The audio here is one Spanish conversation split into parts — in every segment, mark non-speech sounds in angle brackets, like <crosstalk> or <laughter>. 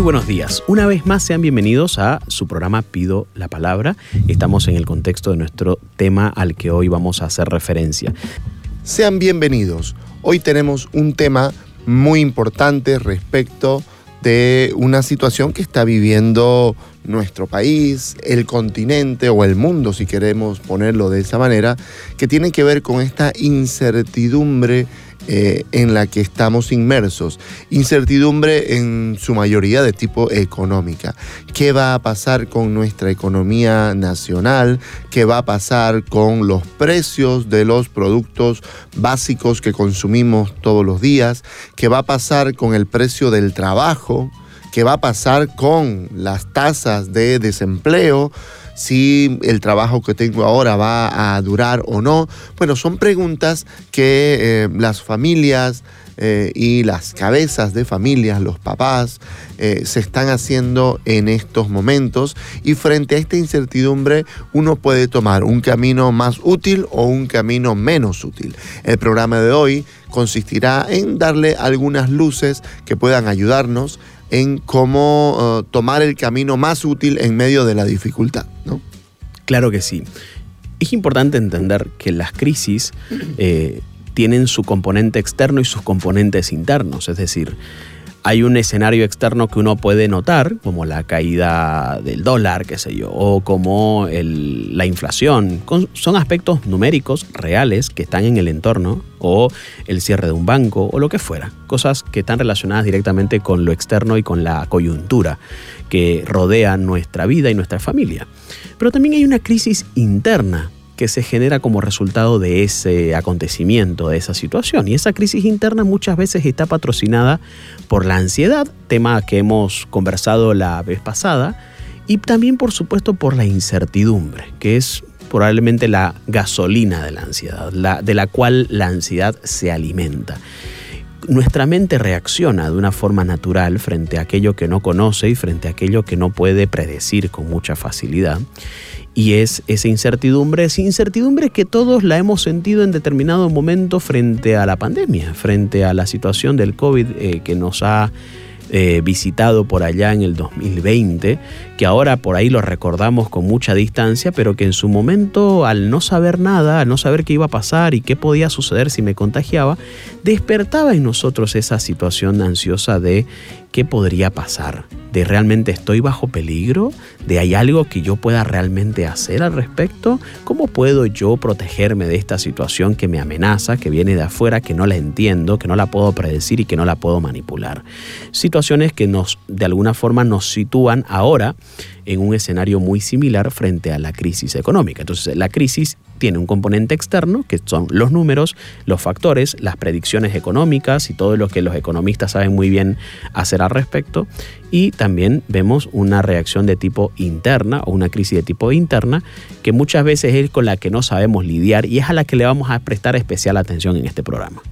Muy buenos días. Una vez más sean bienvenidos a su programa Pido la Palabra. Estamos en el contexto de nuestro tema al que hoy vamos a hacer referencia. Sean bienvenidos. Hoy tenemos un tema muy importante respecto de una situación que está viviendo nuestro país, el continente o el mundo, si queremos ponerlo de esa manera, que tiene que ver con esta incertidumbre eh, en la que estamos inmersos. Incertidumbre en su mayoría de tipo económica. ¿Qué va a pasar con nuestra economía nacional? ¿Qué va a pasar con los precios de los productos básicos que consumimos todos los días? ¿Qué va a pasar con el precio del trabajo? ¿Qué va a pasar con las tasas de desempleo? Si el trabajo que tengo ahora va a durar o no. Bueno, son preguntas que eh, las familias eh, y las cabezas de familias, los papás, eh, se están haciendo en estos momentos y frente a esta incertidumbre uno puede tomar un camino más útil o un camino menos útil. El programa de hoy consistirá en darle algunas luces que puedan ayudarnos en cómo uh, tomar el camino más útil en medio de la dificultad. ¿no? Claro que sí. Es importante entender que las crisis eh, tienen su componente externo y sus componentes internos, es decir, hay un escenario externo que uno puede notar, como la caída del dólar, qué sé yo, o como la inflación. son aspectos numéricos reales que están en el entorno, o el cierre de un banco, o lo que fuera. Cosas que están relacionadas directamente con lo externo y con la coyuntura que rodea nuestra vida y nuestra familia. Pero también hay una crisis interna que se genera como resultado de ese acontecimiento, de esa situación. Y esa crisis interna muchas veces está patrocinada por la ansiedad, tema que hemos conversado la vez pasada, y también por supuesto por la incertidumbre, que es probablemente la gasolina de la ansiedad, de la cual la ansiedad se alimenta. Nuestra mente reacciona de una forma natural frente a aquello que no conoce y frente a aquello que no puede predecir con mucha facilidad y es esa incertidumbre, esa incertidumbre que todos la hemos sentido en determinado momento frente a la pandemia, frente a la situación del COVID eh, que nos ha eh, visitado por allá en el 2020, que ahora por ahí lo recordamos con mucha distancia, pero que en su momento al no saber nada, al no saber qué iba a pasar y qué podía suceder si me contagiaba, despertaba en nosotros esa situación ansiosa de qué podría pasar, de realmente estoy bajo peligro, de hay algo que yo pueda realmente hacer al respecto, cómo puedo yo protegerme de esta situación que me amenaza, que viene de afuera, que no la entiendo, que no la puedo predecir y que no la puedo manipular. Que nos de alguna forma nos sitúan ahora en un escenario muy similar frente a la crisis económica. Entonces, la crisis tiene un componente externo, que son los números, los factores, las predicciones económicas y todo lo que los economistas saben muy bien hacer al respecto. Y también vemos una reacción de tipo interna o una crisis de tipo interna, que muchas veces es con la que no sabemos lidiar y es a la que le vamos a prestar especial atención en este programa.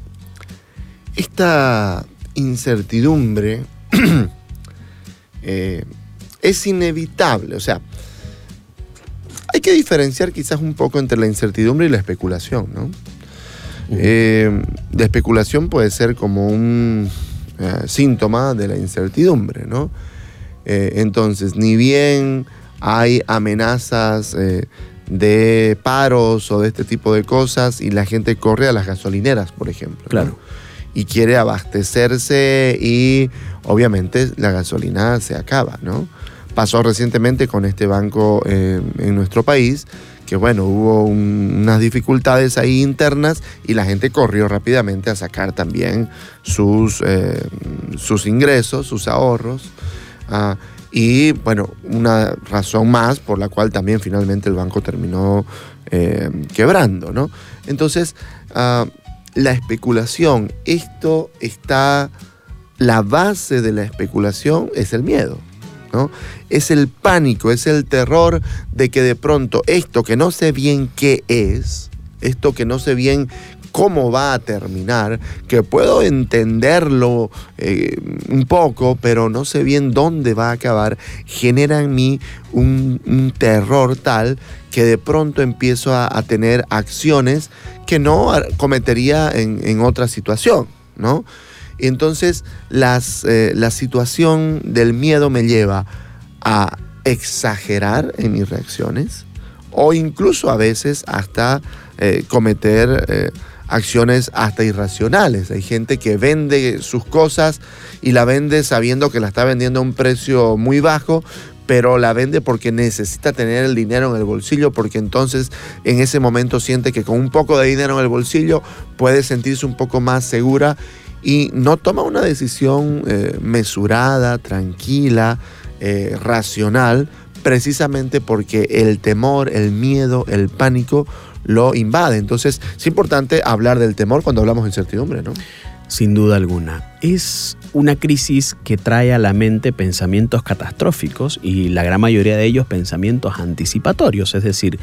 Esta incertidumbre <clears throat> eh, es inevitable. O sea, hay que diferenciar quizás un poco entre la incertidumbre y la especulación, ¿no? Eh, la especulación puede ser como un eh, síntoma de la incertidumbre, ¿no? Entonces, ni bien hay amenazas de paros o de este tipo de cosas y la gente corre a las gasolineras, por ejemplo. Claro. Y quiere abastecerse y obviamente la gasolina se acaba, ¿no? Pasó recientemente con este banco eh, en nuestro país, que bueno, hubo unas dificultades ahí internas y la gente corrió rápidamente a sacar también sus, eh, sus ingresos, sus ahorros. Ah, y bueno, una razón más por la cual también finalmente el banco terminó eh, quebrando, ¿no? Entonces, ah, la especulación, esto está, la base de la especulación es el miedo. ¿no? Es el pánico, es el terror de que de pronto esto que no sé bien qué es, esto que no sé bien cómo va a terminar, que puedo entenderlo eh, un poco, pero no sé bien dónde va a acabar, genera en mí un, terror tal que de pronto empiezo a, tener acciones que no cometería en, otra situación, ¿no? Entonces las, eh, la situación del miedo me lleva a exagerar en mis reacciones o incluso a veces hasta eh, cometer acciones hasta irracionales. Hay gente que vende sus cosas y la vende sabiendo que la está vendiendo a un precio muy bajo, pero la vende porque necesita tener el dinero en el bolsillo, porque entonces en ese momento siente que con un poco de dinero en el bolsillo puede sentirse un poco más segura y no toma una decisión eh, mesurada, tranquila, eh, racional, precisamente porque el temor, el miedo, el pánico lo invade. Entonces, es importante hablar del temor cuando hablamos de incertidumbre, ¿no? Sin duda alguna. Es una crisis que trae a la mente pensamientos catastróficos y la gran mayoría de ellos pensamientos anticipatorios, es decir,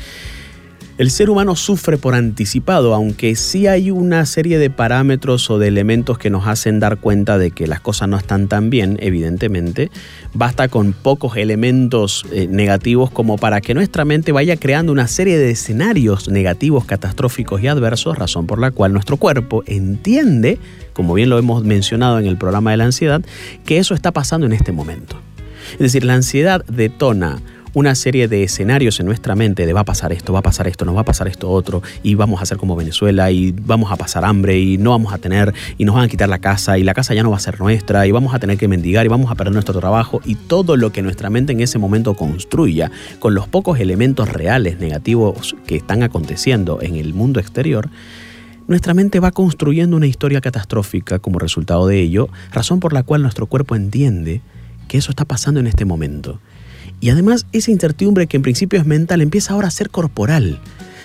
el ser humano sufre por anticipado, aunque sí hay una serie de parámetros o de elementos que nos hacen dar cuenta de que las cosas no están tan bien, evidentemente. Basta con pocos elementos eh, negativos como para que nuestra mente vaya creando una serie de escenarios negativos, catastróficos y adversos, razón por la cual nuestro cuerpo entiende, como bien lo hemos mencionado en el programa de la ansiedad, que eso está pasando en este momento. Es decir, la ansiedad detona una serie de escenarios en nuestra mente de va a pasar esto, va a pasar esto, nos va a pasar esto otro, y vamos a ser como Venezuela, y vamos a pasar hambre, y no vamos a tener, y nos van a quitar la casa, y la casa ya no va a ser nuestra, y vamos a tener que mendigar, y vamos a perder nuestro trabajo, y todo lo que nuestra mente en ese momento construya, con los pocos elementos reales negativos que están aconteciendo en el mundo exterior, nuestra mente va construyendo una historia catastrófica como resultado de ello, razón por la cual nuestro cuerpo entiende que eso está pasando en este momento y además esa incertidumbre que en principio es mental empieza ahora a ser corporal.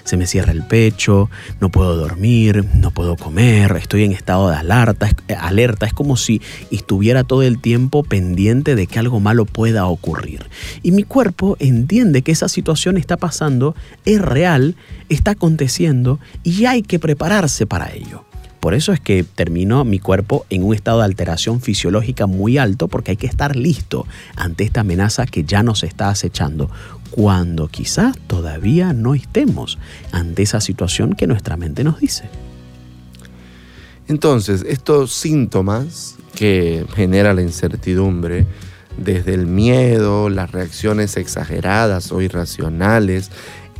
Se me cierra el pecho, no puedo dormir, no puedo comer, estoy en estado de alerta, eh, alerta, es como si estuviera todo el tiempo pendiente de que algo malo pueda ocurrir. Y mi cuerpo entiende que esa situación está pasando, es real, está aconteciendo y hay que prepararse para ello. Por eso es que terminó mi cuerpo en un estado de alteración fisiológica muy alto porque hay que estar listo ante esta amenaza que ya nos está acechando, cuando quizás todavía no estemos ante esa situación que nuestra mente nos dice. Entonces, estos síntomas que genera la incertidumbre, desde el miedo, las reacciones exageradas o irracionales,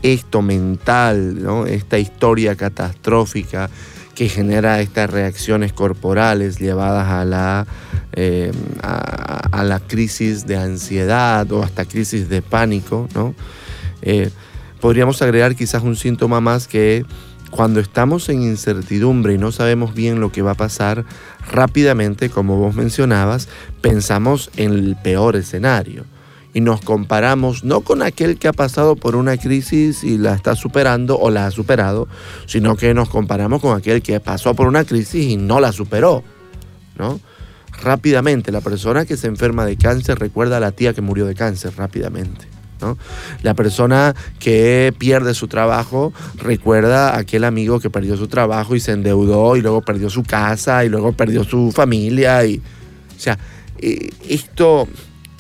esto mental, esta historia catastrófica, que genera estas reacciones corporales llevadas a la, eh, a, la crisis de ansiedad o hasta crisis de pánico. ¿no? Eh, podríamos agregar quizás un síntoma más que cuando estamos en incertidumbre y no sabemos bien lo que va a pasar, rápidamente, como vos mencionabas, pensamos en el peor escenario y nos comparamos no con aquel que ha pasado por una crisis y la está superando o la ha superado, sino que nos comparamos con aquel que pasó por una crisis y no la superó, ¿no? Rápidamente, la persona que se enferma de cáncer recuerda a la tía que murió de cáncer rápidamente. ¿no? La persona que pierde su trabajo recuerda a aquel amigo que perdió su trabajo y se endeudó y luego perdió su casa y luego perdió su familia. Y, o sea, eh, esto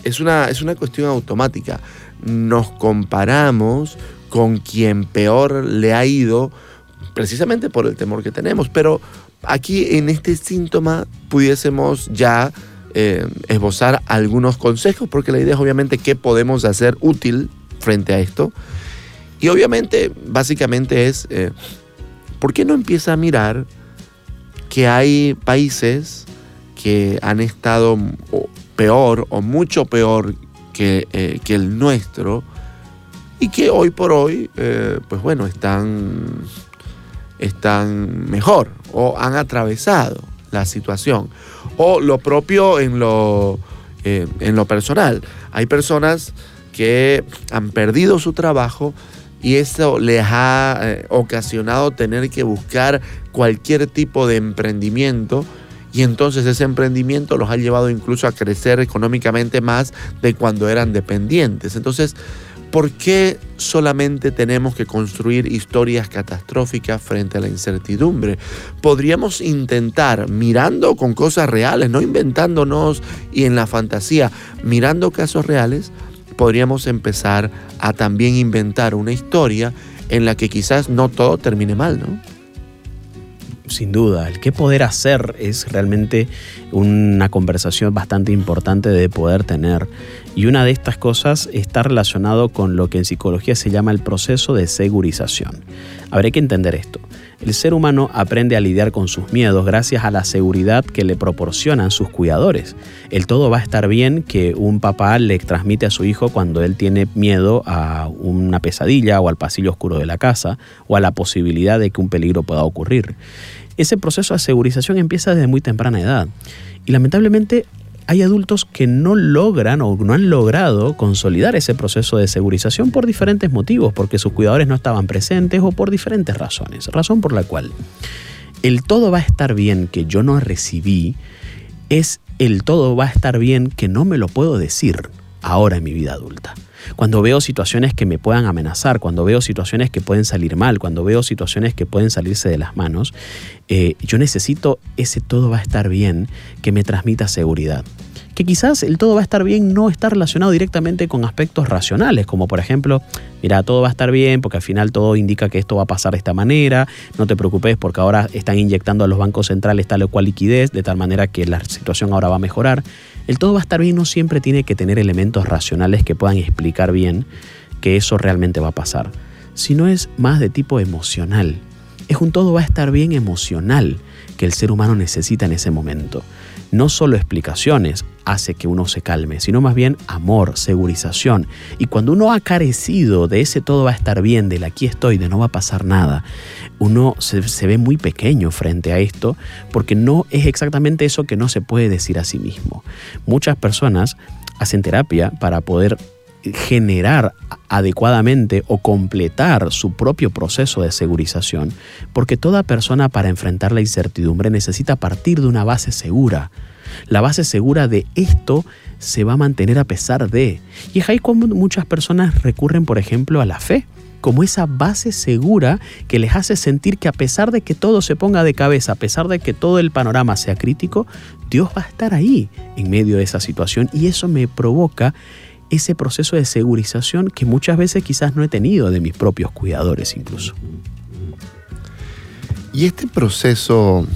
es una, es una cuestión automática. Nos comparamos con quien peor le ha ido precisamente por el temor que tenemos. Pero aquí en este síntoma pudiésemos ya eh, esbozar algunos consejos, porque la idea es obviamente qué podemos hacer útil frente a esto. Y obviamente, básicamente es, eh, ¿por qué no empieza a mirar que hay países que han estado peor o mucho peor que, eh, que el nuestro y que hoy por hoy, eh, pues bueno, están, están mejor o han atravesado la situación. O lo propio en lo, eh, en lo personal. Hay personas que han perdido su trabajo y eso les ha ocasionado tener que buscar cualquier tipo de emprendimiento y entonces ese emprendimiento los ha llevado incluso a crecer económicamente más de cuando eran dependientes. Entonces, ¿por qué solamente tenemos que construir historias catastróficas frente a la incertidumbre? Podríamos intentar, mirando con cosas reales, no inventándonos y en la fantasía, mirando casos reales, podríamos empezar a también inventar una historia en la que quizás no todo termine mal, ¿no? Sin duda. El qué poder hacer es realmente una conversación bastante importante de poder tener. Y una de estas cosas está relacionado con lo que en psicología se llama el proceso de segurización. Habrá que entender esto. El ser humano aprende a lidiar con sus miedos gracias a la seguridad que le proporcionan sus cuidadores. El todo va a estar bien que un papá le transmite a su hijo cuando él tiene miedo a una pesadilla o al pasillo oscuro de la casa o a la posibilidad de que un peligro pueda ocurrir. Ese proceso de segurización empieza desde muy temprana edad y lamentablemente hay adultos que no logran o no han logrado consolidar ese proceso de segurización por diferentes motivos, porque sus cuidadores no estaban presentes o por diferentes razones. Razón por la cual el todo va a estar bien que yo no recibí es el todo va a estar bien que no me lo puedo decir ahora en mi vida adulta. Cuando veo situaciones que me puedan amenazar, cuando veo situaciones que pueden salir mal, cuando veo situaciones que pueden salirse de las manos, eh, yo necesito ese todo va a estar bien que me transmita seguridad que quizás el todo va a estar bien no está relacionado directamente con aspectos racionales, como por ejemplo, mira, todo va a estar bien porque al final todo indica que esto va a pasar de esta manera, no te preocupes porque ahora están inyectando a los bancos centrales tal o cual liquidez, de tal manera que la situación ahora va a mejorar. El todo va a estar bien no siempre tiene que tener elementos racionales que puedan explicar bien que eso realmente va a pasar, sino es más de tipo emocional. Es un todo va a estar bien emocional que el ser humano necesita en ese momento no solo explicaciones hace que uno se calme, sino más bien amor, segurización. Y cuando uno ha carecido de ese todo va a estar bien, del aquí estoy, de no va a pasar nada, uno se, se ve muy pequeño frente a esto porque no es exactamente eso que no se puede decir a sí mismo. Muchas personas hacen terapia para poder generar adecuadamente o completar su propio proceso de segurización, porque toda persona para enfrentar la incertidumbre necesita partir de una base segura. La base segura de esto se va a mantener a pesar de. Y es ahí como muchas personas recurren, por ejemplo, a la fe, como esa base segura que les hace sentir que a pesar de que todo se ponga de cabeza, a pesar de que todo el panorama sea crítico, Dios va a estar ahí en medio de esa situación y eso me provoca ese proceso de segurización que muchas veces quizás no he tenido de mis propios cuidadores incluso. Y este proceso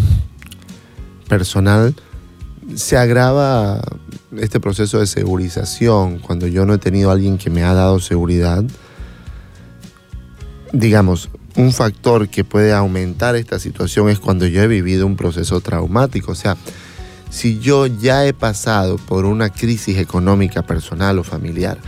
personal se agrava, este proceso de segurización, cuando yo no he tenido alguien que me ha dado seguridad. Digamos, un factor que puede aumentar esta situación es cuando yo he vivido un proceso traumático. O sea, si yo ya he pasado por una crisis económica personal o familiar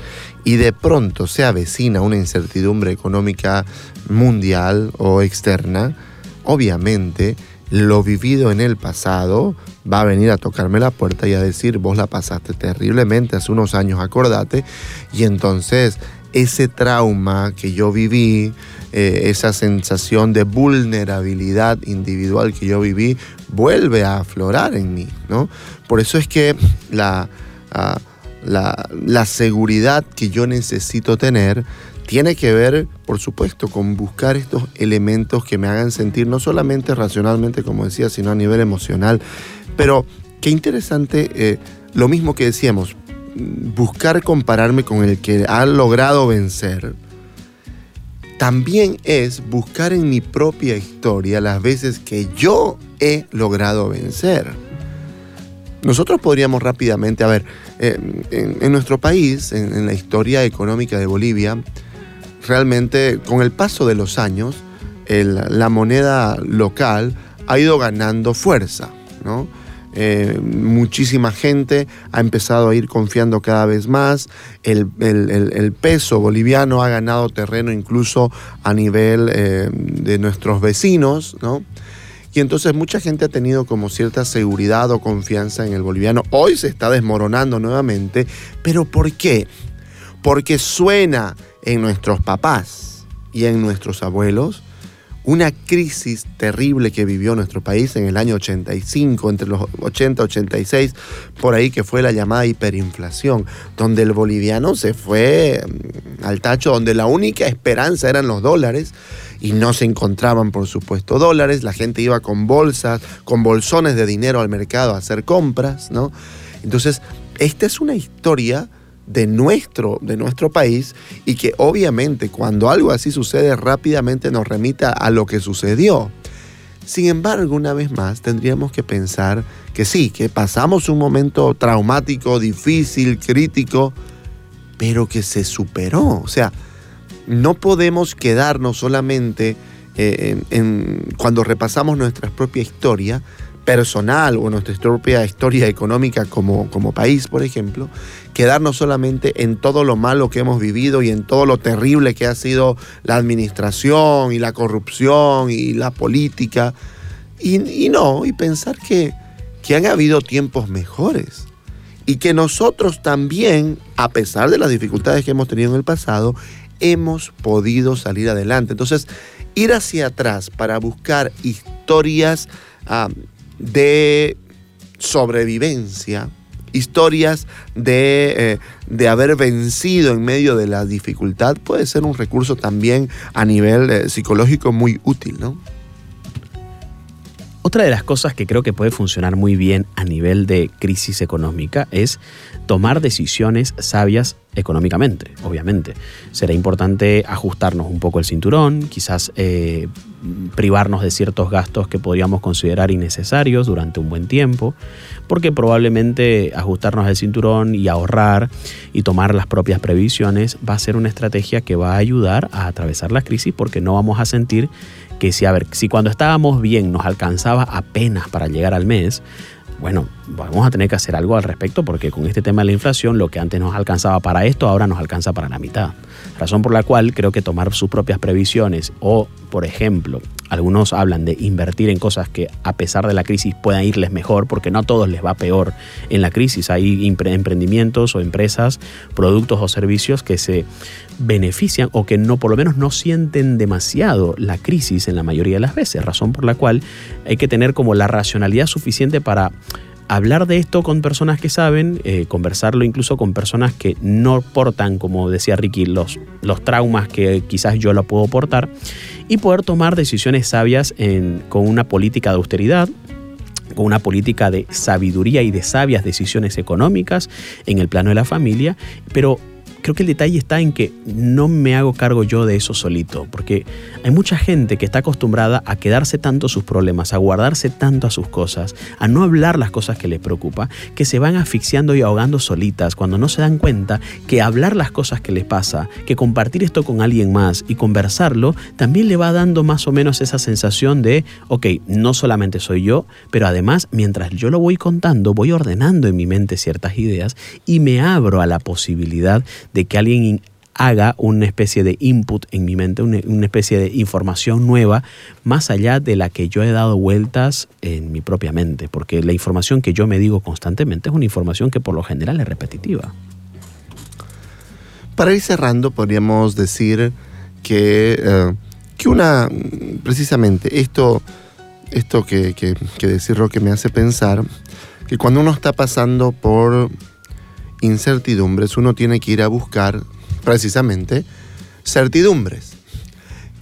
y de pronto se avecina una incertidumbre económica mundial o externa, obviamente lo vivido en el pasado va a venir a tocarme la puerta y a decir, vos la pasaste terriblemente hace unos años, acordate, y entonces ese trauma que yo viví, eh, esa sensación de vulnerabilidad individual que yo viví, vuelve a aflorar en mí, ¿no? Por eso es que la, ah, la, la seguridad que yo necesito tener tiene que ver, por supuesto, con buscar estos elementos que me hagan sentir no solamente racionalmente, como decía, sino a nivel emocional. Pero qué interesante, eh, lo mismo que decíamos, buscar compararme con el que ha logrado vencer, también es buscar en mi propia historia las veces que yo he logrado vencer. Nosotros podríamos rápidamente, a ver, en, nuestro país, en, la historia económica de Bolivia, realmente con el paso de los años, la moneda local ha ido ganando fuerza, ¿no? Eh, muchísima gente ha empezado a ir confiando cada vez más, el, peso boliviano ha ganado terreno incluso a nivel eh, de nuestros vecinos, ¿no? Y entonces mucha gente ha tenido como cierta seguridad o confianza en el boliviano. Hoy se está desmoronando nuevamente, pero ¿por qué? Porque suena en nuestros papás y en nuestros abuelos, una crisis terrible que vivió nuestro país en el año 85, entre los 80 y 86, por ahí que fue la llamada hiperinflación, donde el boliviano se fue mm, al tacho, donde la única esperanza eran los dólares y no se encontraban, por supuesto, dólares, la gente iba con bolsas, con bolsones de dinero al mercado a hacer compras, ¿no? Entonces, esta es una historia de nuestro, de nuestro país y que obviamente cuando algo así sucede rápidamente nos remita a lo que sucedió. Sin embargo, una vez más, tendríamos que pensar que sí, que pasamos un momento traumático, difícil, crítico, pero que se superó. O sea, no podemos quedarnos solamente eh, en, cuando repasamos nuestra propia historia, personal o nuestra propia historia económica como, como país, por ejemplo, quedarnos solamente en todo lo malo que hemos vivido y en todo lo terrible que ha sido la administración y la corrupción y la política. Y, no, y pensar que, que han habido tiempos mejores y que nosotros también, a pesar de las dificultades que hemos tenido en el pasado, hemos podido salir adelante. Entonces, ir hacia atrás para buscar historias de sobrevivencia, historias de, eh, de, haber vencido en medio de la dificultad, puede ser un recurso también a nivel eh, psicológico muy útil, ¿no? Otra de las cosas que creo que puede funcionar muy bien a nivel de crisis económica es tomar decisiones sabias económicamente, obviamente. Será importante ajustarnos un poco el cinturón, quizás eh, privarnos de ciertos gastos que podríamos considerar innecesarios durante un buen tiempo, porque probablemente ajustarnos el cinturón y ahorrar y tomar las propias previsiones va a ser una estrategia que va a ayudar a atravesar la crisis porque no vamos a sentir que si, a ver, si cuando estábamos bien nos alcanzaba apenas para llegar al mes, bueno, vamos a tener que hacer algo al respecto porque con este tema de la inflación lo que antes nos alcanzaba para esto ahora nos alcanza para la mitad. Razón por la cual creo que tomar sus propias previsiones o, por ejemplo, algunos hablan de invertir en cosas que a pesar de la crisis puedan irles mejor, porque no a todos les va peor en la crisis. Hay emprendimientos o empresas, productos o servicios que se benefician o que no por lo menos no sienten demasiado la crisis en la mayoría de las veces, razón por la cual hay que tener como la racionalidad suficiente para hablar de esto con personas que saben, eh, conversarlo incluso con personas que no portan, como decía Ricky, los, los traumas que quizás yo lo puedo portar, y poder tomar decisiones sabias con una política de austeridad, con una política de sabiduría y de sabias decisiones económicas en el plano de la familia, pero creo que el detalle está en que no me hago cargo yo de eso solito, porque hay mucha gente que está acostumbrada a quedarse tanto sus problemas, a guardarse tanto a sus cosas, a no hablar las cosas que les preocupa, que se van asfixiando y ahogando solitas cuando no se dan cuenta que hablar las cosas que les pasa, que compartir esto con alguien más y conversarlo, también le va dando más o menos esa sensación de, ok, no solamente soy yo, pero además mientras yo lo voy contando, voy ordenando en mi mente ciertas ideas y me abro a la posibilidad de que alguien haga una especie de input en mi mente, una, especie de información nueva, más allá de la que yo he dado vueltas en mi propia mente, porque la información que yo me digo constantemente es una información que por lo general es repetitiva. Para ir cerrando, podríamos decir que, eh, que una, precisamente esto, esto que, que, que decir Roque me hace pensar, que cuando uno está pasando por incertidumbres, uno tiene que ir a buscar precisamente certidumbres.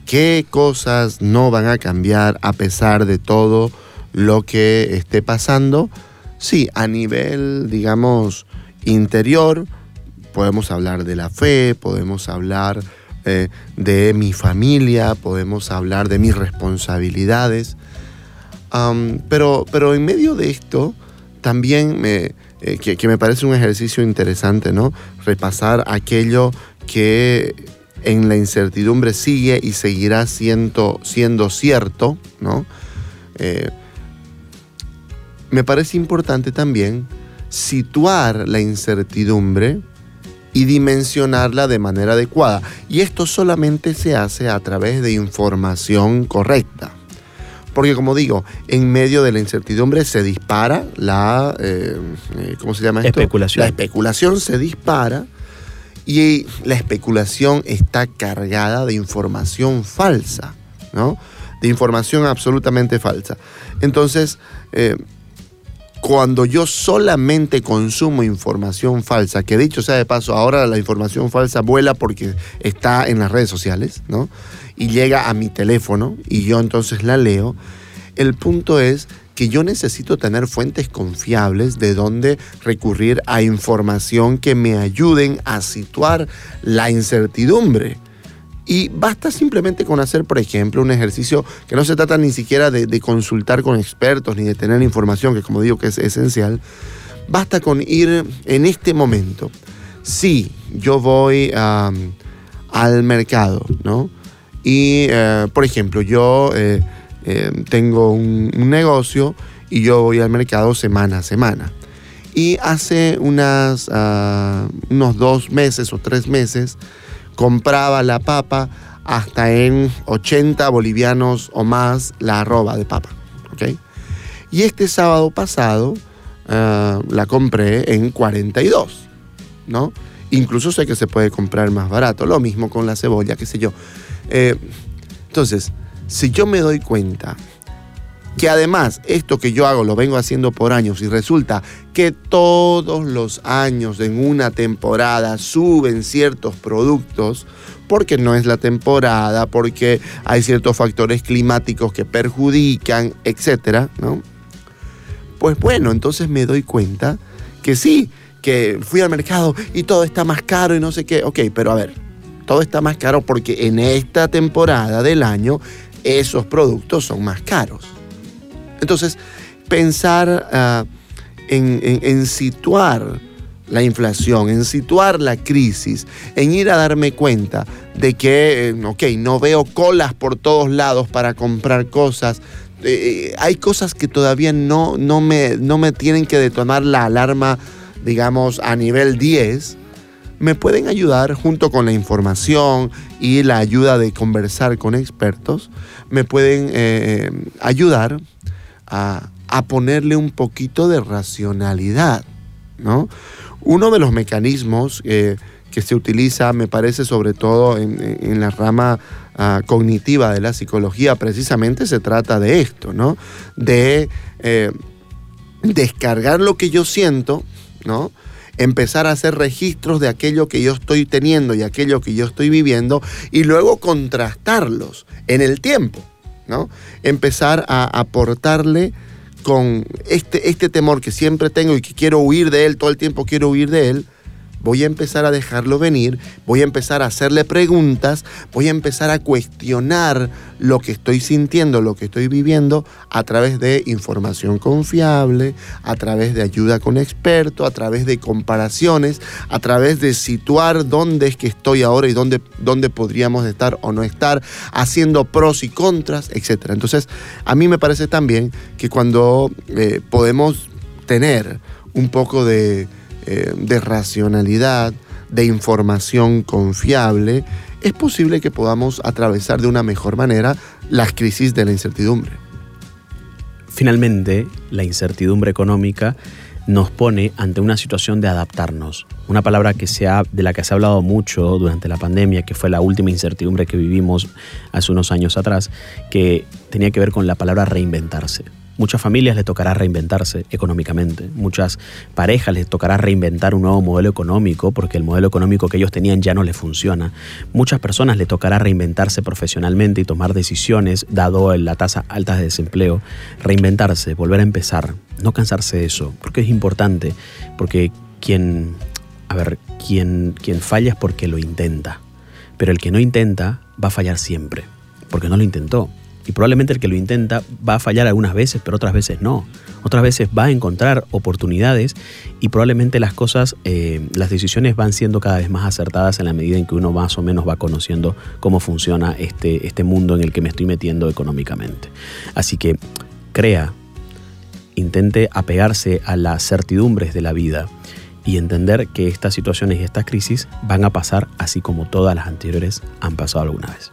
¿Qué cosas no van a cambiar a pesar de todo lo que esté pasando? Sí, a nivel, digamos, interior, podemos hablar de la fe, podemos hablar eh, de mi familia, podemos hablar de mis responsabilidades. pero, pero en medio de esto, también me, eh, que, me parece un ejercicio interesante, ¿no? Repasar aquello que en la incertidumbre sigue y seguirá siendo, cierto, ¿no? Eh, me parece importante también situar la incertidumbre y dimensionarla de manera adecuada. Y esto solamente se hace a través de información correcta. Porque como digo, en medio de la incertidumbre se dispara la, eh, eh, ¿cómo se llama esto? Especulación. La especulación se dispara Y la especulación está cargada de información falsa, ¿no? De información absolutamente falsa. Entonces, eh, cuando yo solamente consumo información falsa, que dicho sea de paso, ahora la información falsa vuela porque está en las redes sociales, ¿no? Y llega a mi teléfono y yo entonces la leo. El punto es que yo necesito tener fuentes confiables de donde recurrir a información que me ayuden a situar la incertidumbre. Y basta simplemente con hacer, por ejemplo, un ejercicio que no se trata ni siquiera de, consultar con expertos ni de tener información, que como digo que es esencial. Basta con ir en este momento. Si yo voy al mercado, ¿no? Y, eh, por ejemplo, yo eh, eh, tengo un, negocio y yo voy al mercado semana a semana. Y hace unas, ah, unos dos meses o tres meses, compraba la papa hasta en 80 bolivianos o más la arroba de papa. ¿okay? Y este sábado pasado ah, la compré en 42, ¿no? Incluso sé que se puede comprar más barato, lo mismo con la cebolla, qué sé yo. Eh, entonces, si yo me doy cuenta que además esto que yo hago lo vengo haciendo por años y resulta que todos los años en una temporada suben ciertos productos, porque no es la temporada, porque hay ciertos factores climáticos que perjudican, etcétera, ¿no? Pues bueno, entonces me doy cuenta que sí, que fui al mercado y todo está más caro y no sé qué. Ok, pero a ver, todo está más caro porque en esta temporada del año esos productos son más caros. Entonces, pensar ah, en, situar la inflación, en situar la crisis, en ir a darme cuenta de que, eh, ok, no veo colas por todos lados para comprar cosas. Eh, eh, hay cosas que todavía no, no, me, no me tienen que detonar la alarma, digamos, a nivel 10 me pueden ayudar junto con la información y la ayuda de conversar con expertos, me pueden eh, ayudar a, ponerle un poquito de racionalidad, ¿no? Uno de los mecanismos eh, que se utiliza, me parece, sobre todo en, la rama ah, cognitiva de la psicología, precisamente se trata de esto, ¿no? De eh, descargar lo que yo siento, ¿no? Empezar a hacer registros de aquello que yo estoy teniendo y aquello que yo estoy viviendo y luego contrastarlos en el tiempo, ¿no? Empezar a aportarle con este, este temor que siempre tengo y que quiero huir de él, todo el tiempo quiero huir de él, voy a empezar a dejarlo venir, voy a empezar a hacerle preguntas, voy a empezar a cuestionar lo que estoy sintiendo, lo que estoy viviendo a través de información confiable, a través de ayuda con expertos, a través de comparaciones, a través de situar dónde es que estoy ahora y dónde, dónde podríamos estar o no estar, haciendo pros y contras, etc. Entonces, a mí me parece también que cuando eh, podemos tener un poco de eh, de racionalidad, de información confiable, es posible que podamos atravesar de una mejor manera las crisis de la incertidumbre. Finalmente, la incertidumbre económica nos pone ante una situación de adaptarnos. Una palabra que se ha, de la que se ha hablado mucho durante la pandemia, que fue la última incertidumbre que vivimos hace unos años atrás, que tenía que ver con la palabra reinventarse. Muchas familias les tocará reinventarse económicamente, muchas parejas les tocará reinventar un nuevo modelo económico porque el modelo económico que ellos tenían ya no les funciona. Muchas personas les tocará reinventarse profesionalmente y tomar decisiones dado la tasa alta de desempleo, reinventarse, volver a empezar, no cansarse de eso, porque es importante, porque quien, a ver, quien, quien falla es porque lo intenta, pero el que no intenta va a fallar siempre, porque no lo intentó. Y probablemente el que lo intenta va a fallar algunas veces, pero otras veces no. Otras veces va a encontrar oportunidades y probablemente las cosas, eh, las decisiones van siendo cada vez más acertadas en la medida en que uno más o menos va conociendo cómo funciona este, este mundo en el que me estoy metiendo económicamente. Así que crea, intente apegarse a las certidumbres de la vida y entender que estas situaciones y estas crisis van a pasar así como todas las anteriores han pasado alguna vez.